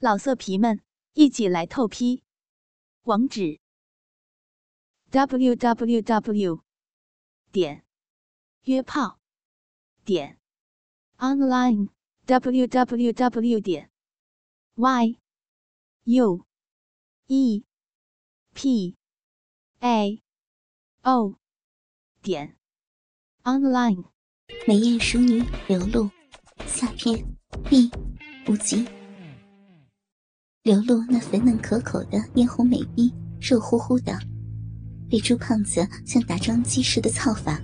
老色皮们，一起来透批！网址：w w w 点约炮点 online w w w 点 y u e p a o 点 online。美艳淑女流露，下篇第五集。流露那粉嫩可口的嫣红美臂，肉乎乎的，被猪胖子像打桩机似的操法，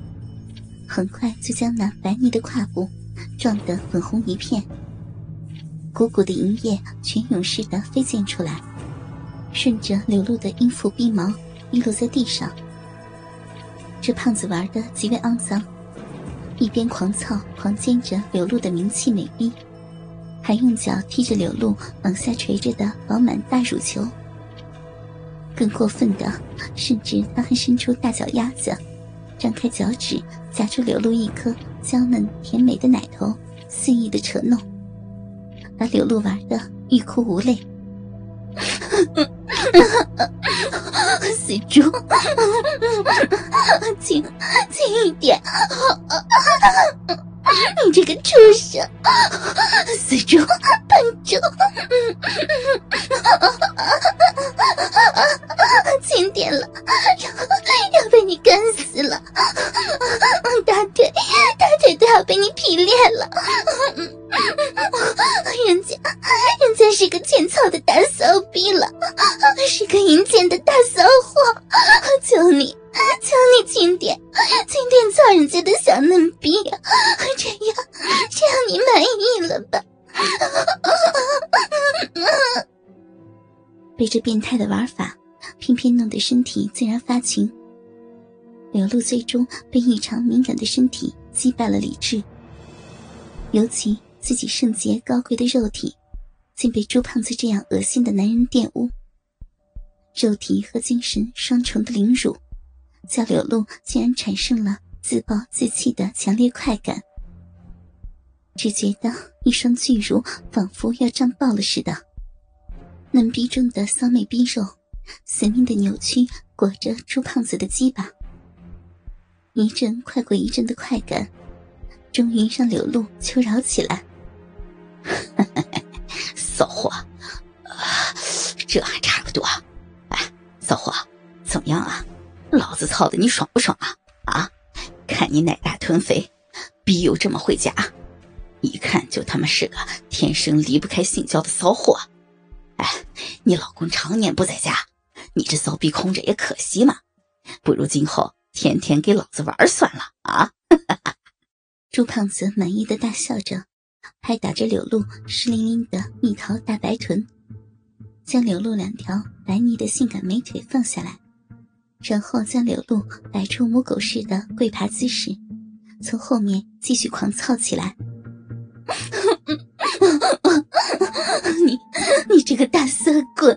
很快就将那白腻的胯部撞得粉红一片。鼓鼓的银液泉涌似的飞溅出来，顺着流露的阴腹逼毛滴落在地上。这胖子玩的极为肮脏。一边狂操狂奸着流露的名气美臂，还用脚踢着柳露往下垂着的饱满大乳球。更过分的，甚至他还伸出大脚丫子，张开脚趾夹住柳露一颗娇嫩甜美的奶头，肆意的扯弄，把柳露玩得欲哭无泪。死猪，轻轻一点！你这个畜生，死猪，笨猪，轻点了，要要被你干死了！大腿，大腿都要被你劈裂了！人家，人家是个欠操的大骚逼了，是个淫贱的大骚货！求你，求你轻点，轻点操人家的小嫩逼，这样，这样你满意了吧？被这变态的玩法，偏偏弄得身体自然发情。流露最终被异常敏感的身体击败了理智，尤其。自己圣洁高贵的肉体，竟被朱胖子这样恶心的男人玷污。肉体和精神双重的凌辱，叫柳露竟然产生了自暴自弃的强烈快感。只觉得一双巨乳仿佛要胀爆了似的，嫩逼中的骚妹逼肉，死命的扭曲裹着朱胖子的鸡巴，一阵快过一阵的快感，终于让柳露求饶起来。骚货，这还差不多。哎，骚货，怎么样啊？老子操的你爽不爽啊？啊，看你奶大臀肥，逼又这么会夹，一看就他妈是个天生离不开性交的骚货。哎，你老公常年不在家，你这骚逼空着也可惜嘛。不如今后天天给老子玩算了啊！朱胖子满意的大笑着。拍打着柳露湿淋淋的蜜桃大白臀，将柳露两条白腻的性感美腿放下来，然后将柳露摆出母狗似的跪爬姿势，从后面继续狂操起来。你，你这个大色鬼，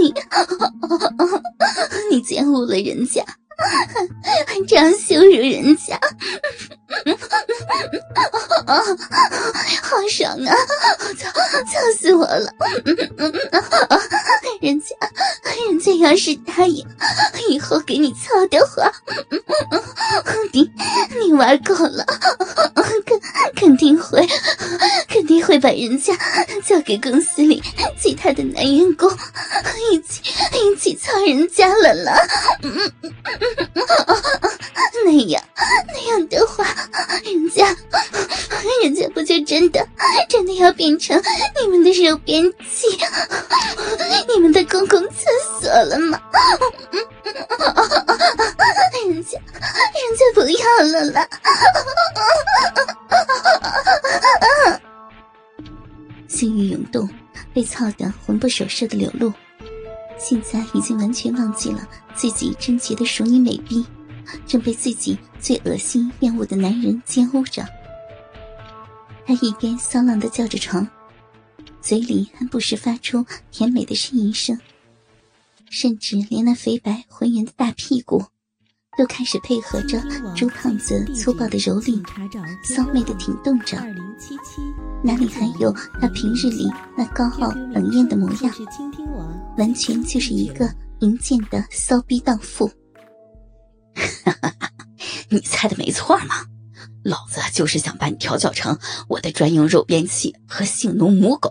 你，你奸污了人家，还这样羞辱人家。啊，好爽啊！操，操死我了！人家，人家要是答应以后给你操的话，你你玩够了，肯肯定会，肯定会把人家交给公司里其他的男员工，一起一起操人家了啦！那样那样的话，人家。人家不就真的真的要变成你们的肉便器，你们的公共厕所了吗？人家人家不要了啦！性欲涌动，被操得魂不守舍的柳露，现在已经完全忘记了自己贞洁的淑女美逼，正被自己最恶心厌恶的男人奸污着。他一边骚浪的叫着床，嘴里还不时发出甜美的呻吟声，甚至连那肥白浑圆的大屁股，都开始配合着朱胖子粗暴的蹂躏，骚媚的挺动着。哪里还有他平日里那高傲冷艳的模样？完全就是一个淫贱的骚逼荡妇。你猜的没错嘛，老子就是想把你调教成我的专用肉鞭器和性奴母狗，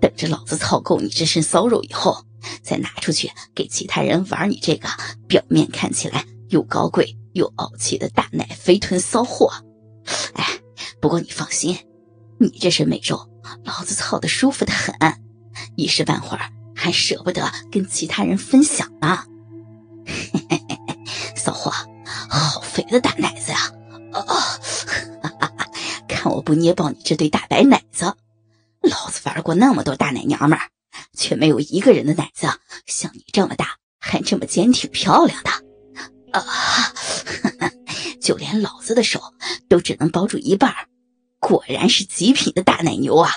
等着老子操够你这身骚肉以后，再拿出去给其他人玩你这个表面看起来又高贵又傲气的大奶肥臀骚货。哎，不过你放心。你这身美肉，老子操的舒服的很，一时半会儿还舍不得跟其他人分享呢。骚货，好肥的大奶子呀！哦，看我不捏爆你这对大白奶子！老子玩过那么多大奶娘们，却没有一个人的奶子像你这么大，还这么坚挺漂亮的。啊，就连老子的手都只能包住一半。果然是极品的大奶牛啊！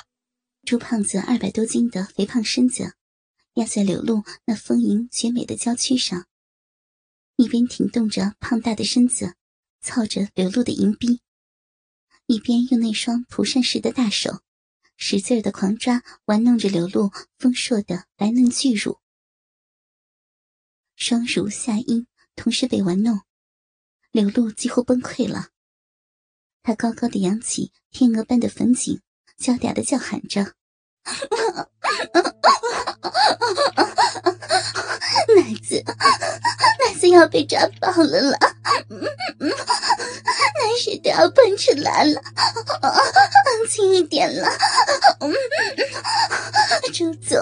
朱胖子二百多斤的肥胖身子压在柳露那丰盈绝美的娇躯上，一边挺动着胖大的身子，操着柳露的银臂，一边用那双蒲扇似的大手使劲的狂抓玩弄着柳露丰硕的白嫩巨乳，双乳下阴同时被玩弄，柳露几乎崩溃了。他高高的扬起天鹅般的粉颈，娇嗲的叫喊着：“ 奶子，奶子要被抓爆了啦！奶水都要喷出来了，轻一点了，朱总，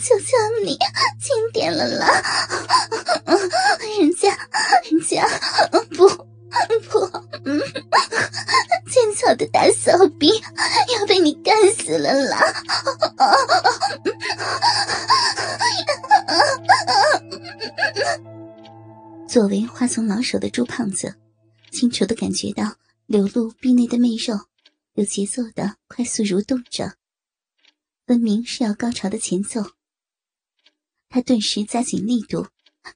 求求你轻点了啦！人家，人家不不。”千草的大骚逼要被你干死了啦！作为花丛老手的朱胖子，清楚的感觉到流露臂内的媚肉有节奏的快速蠕动着，分明是要高潮的前奏。他顿时加紧力度，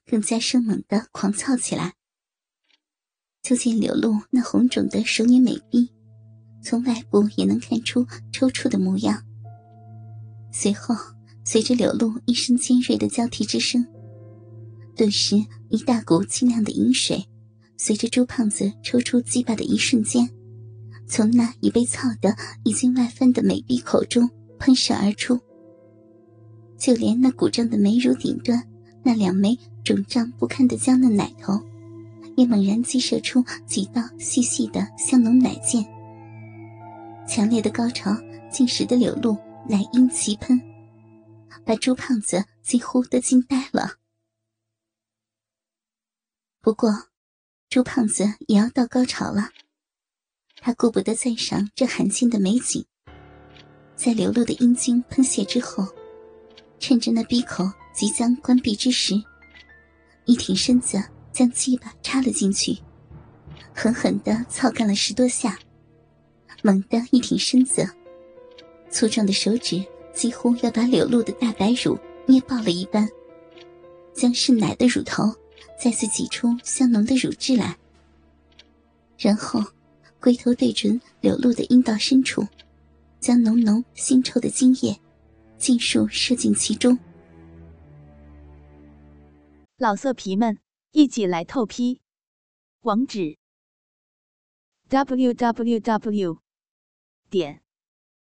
更加生猛的狂躁起来。就见柳露那红肿的熟女美臂，从外部也能看出抽搐的模样。随后，随着柳露一声尖锐的交替之声，顿时一大股清亮的饮水，随着朱胖子抽出鸡巴的一瞬间，从那已被操得已经外翻的美臂口中喷射而出。就连那鼓胀的美乳顶端，那两枚肿胀不堪的娇嫩奶头。也猛然激射出几道细细的香浓奶箭，强烈的高潮竟使得柳露奶音齐喷，把朱胖子几乎都惊呆了。不过，朱胖子也要到高潮了，他顾不得赞赏这罕见的美景，在流露的阴茎喷泄之后，趁着那闭口即将关闭之时，一挺身子。将鸡巴插了进去，狠狠的操干了十多下，猛地一挺身子，粗壮的手指几乎要把柳露的大白乳捏爆了一般，将渗奶的乳头再次挤出香浓的乳汁来，然后龟头对准柳露的阴道深处，将浓浓腥臭的精液尽数射进其中。老色皮们。一起来透批，网址：w w w 点